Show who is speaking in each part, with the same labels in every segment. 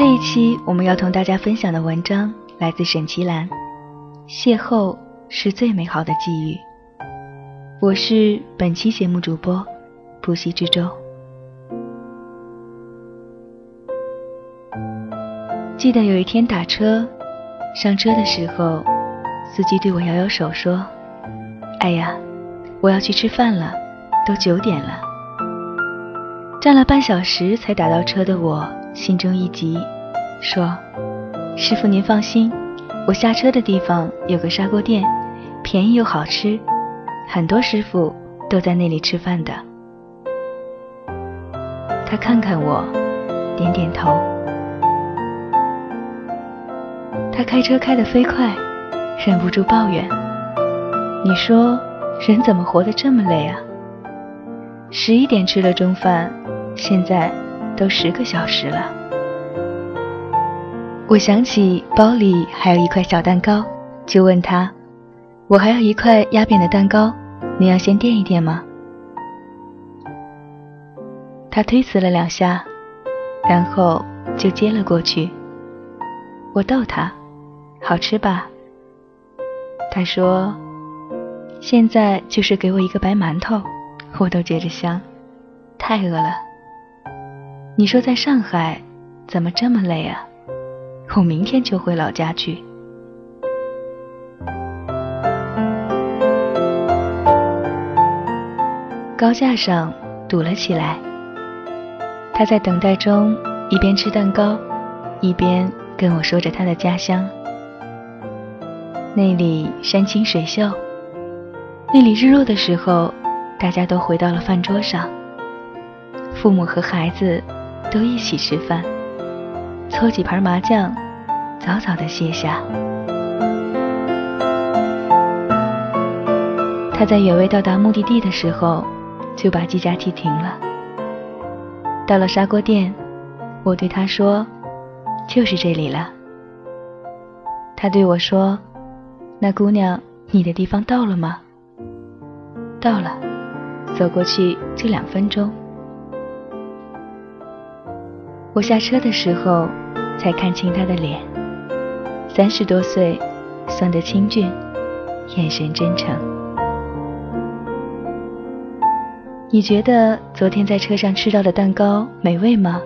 Speaker 1: 这一期我们要同大家分享的文章来自沈其兰，《邂逅是最美好的际遇》。我是本期节目主播不息之舟。记得有一天打车，上车的时候，司机对我摇摇手说：“哎呀，我要去吃饭了，都九点了。”站了半小时才打到车的我。心中一急，说：“师傅您放心，我下车的地方有个砂锅店，便宜又好吃，很多师傅都在那里吃饭的。”他看看我，点点头。他开车开得飞快，忍不住抱怨：“你说人怎么活得这么累啊？十一点吃了中饭，现在……”都十个小时了，我想起包里还有一块小蛋糕，就问他：“我还要一块压扁的蛋糕，你要先垫一垫吗？”他推辞了两下，然后就接了过去。我逗他：“好吃吧？”他说：“现在就是给我一个白馒头，我都觉着香，太饿了。”你说在上海怎么这么累啊？我明天就回老家去。高架上堵了起来，他在等待中一边吃蛋糕，一边跟我说着他的家乡。那里山清水秀，那里日落的时候，大家都回到了饭桌上，父母和孩子。都一起吃饭，搓几盘麻将，早早的歇下。他在远未到达目的地的时候，就把计价器停了。到了砂锅店，我对他说：“就是这里了。”他对我说：“那姑娘，你的地方到了吗？”到了，走过去就两分钟。我下车的时候，才看清他的脸。三十多岁，算得清俊，眼神真诚。你觉得昨天在车上吃到的蛋糕美味吗？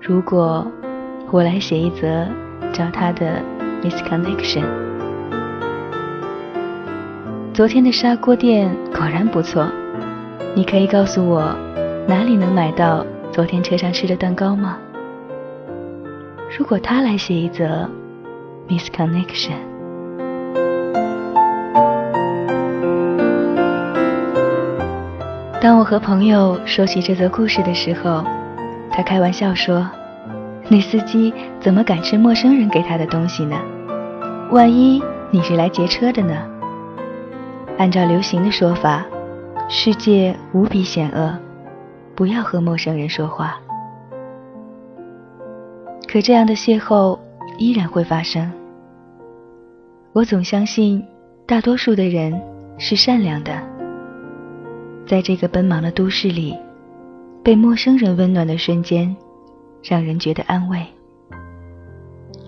Speaker 1: 如果我来写一则找他的 misconnection。昨天的砂锅店果然不错，你可以告诉我哪里能买到？昨天车上吃的蛋糕吗？如果他来写一则 misconnection，当我和朋友说起这则故事的时候，他开玩笑说：“那司机怎么敢吃陌生人给他的东西呢？万一你是来劫车的呢？”按照流行的说法，世界无比险恶。不要和陌生人说话。可这样的邂逅依然会发生。我总相信，大多数的人是善良的。在这个奔忙的都市里，被陌生人温暖的瞬间，让人觉得安慰。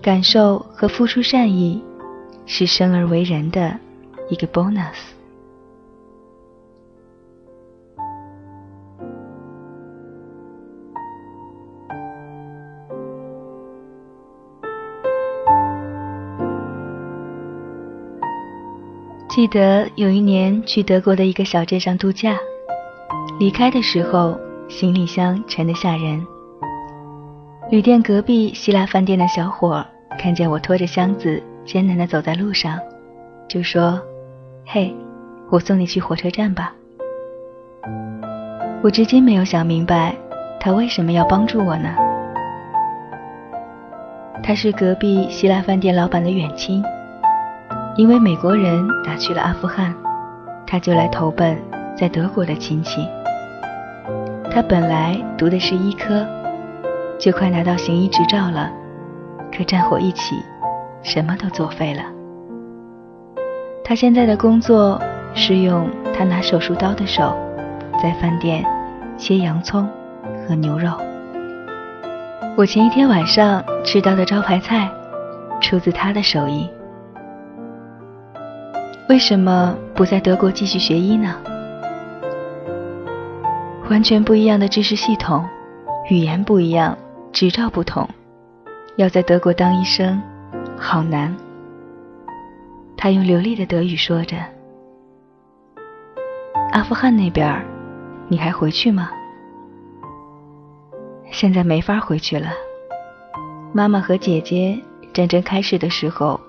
Speaker 1: 感受和付出善意，是生而为人的一个 bonus。记得有一年去德国的一个小镇上度假，离开的时候行李箱沉得吓人。旅店隔壁希腊饭店的小伙看见我拖着箱子艰难地走在路上，就说：“嘿，我送你去火车站吧。”我至今没有想明白他为什么要帮助我呢？他是隔壁希腊饭店老板的远亲。因为美国人打去了阿富汗，他就来投奔在德国的亲戚。他本来读的是医科，就快拿到行医执照了，可战火一起，什么都作废了。他现在的工作是用他拿手术刀的手，在饭店切洋葱和牛肉。我前一天晚上吃到的招牌菜，出自他的手艺。为什么不在德国继续学医呢？完全不一样的知识系统，语言不一样，执照不同，要在德国当医生，好难。他用流利的德语说着：“阿富汗那边，你还回去吗？”现在没法回去了。妈妈和姐姐战争开始的时候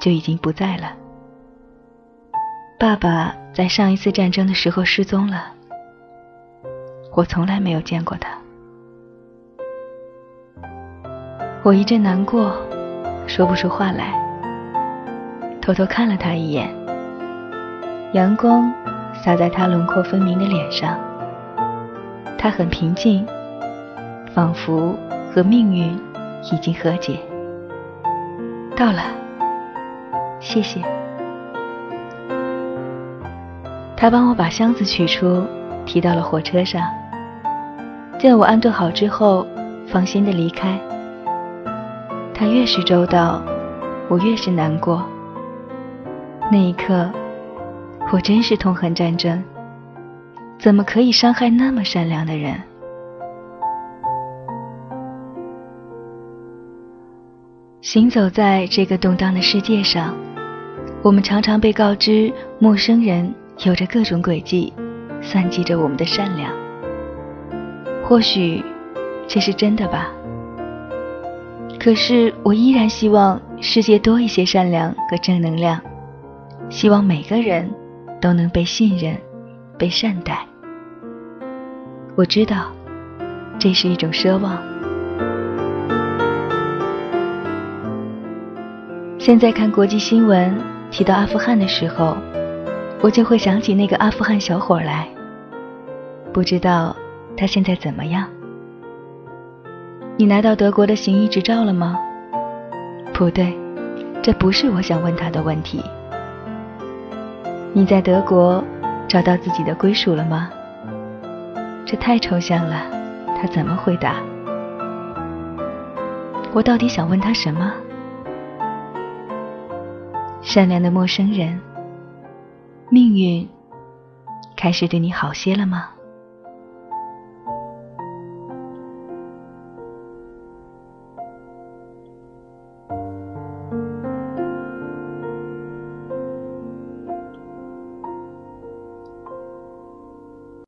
Speaker 1: 就已经不在了。爸爸在上一次战争的时候失踪了。我从来没有见过他。我一阵难过，说不出话来，偷偷看了他一眼。阳光洒在他轮廓分明的脸上，他很平静。仿佛和命运已经和解。到了，谢谢。他帮我把箱子取出，提到了火车上。见我安顿好之后，放心的离开。他越是周到，我越是难过。那一刻，我真是痛恨战争，怎么可以伤害那么善良的人？行走在这个动荡的世界上，我们常常被告知陌生人有着各种诡计，算计着我们的善良。或许这是真的吧。可是我依然希望世界多一些善良和正能量，希望每个人都能被信任、被善待。我知道，这是一种奢望。现在看国际新闻提到阿富汗的时候，我就会想起那个阿富汗小伙来。不知道他现在怎么样？你拿到德国的行医执照了吗？不对，这不是我想问他的问题。你在德国找到自己的归属了吗？这太抽象了，他怎么回答？我到底想问他什么？善良的陌生人，命运开始对你好些了吗？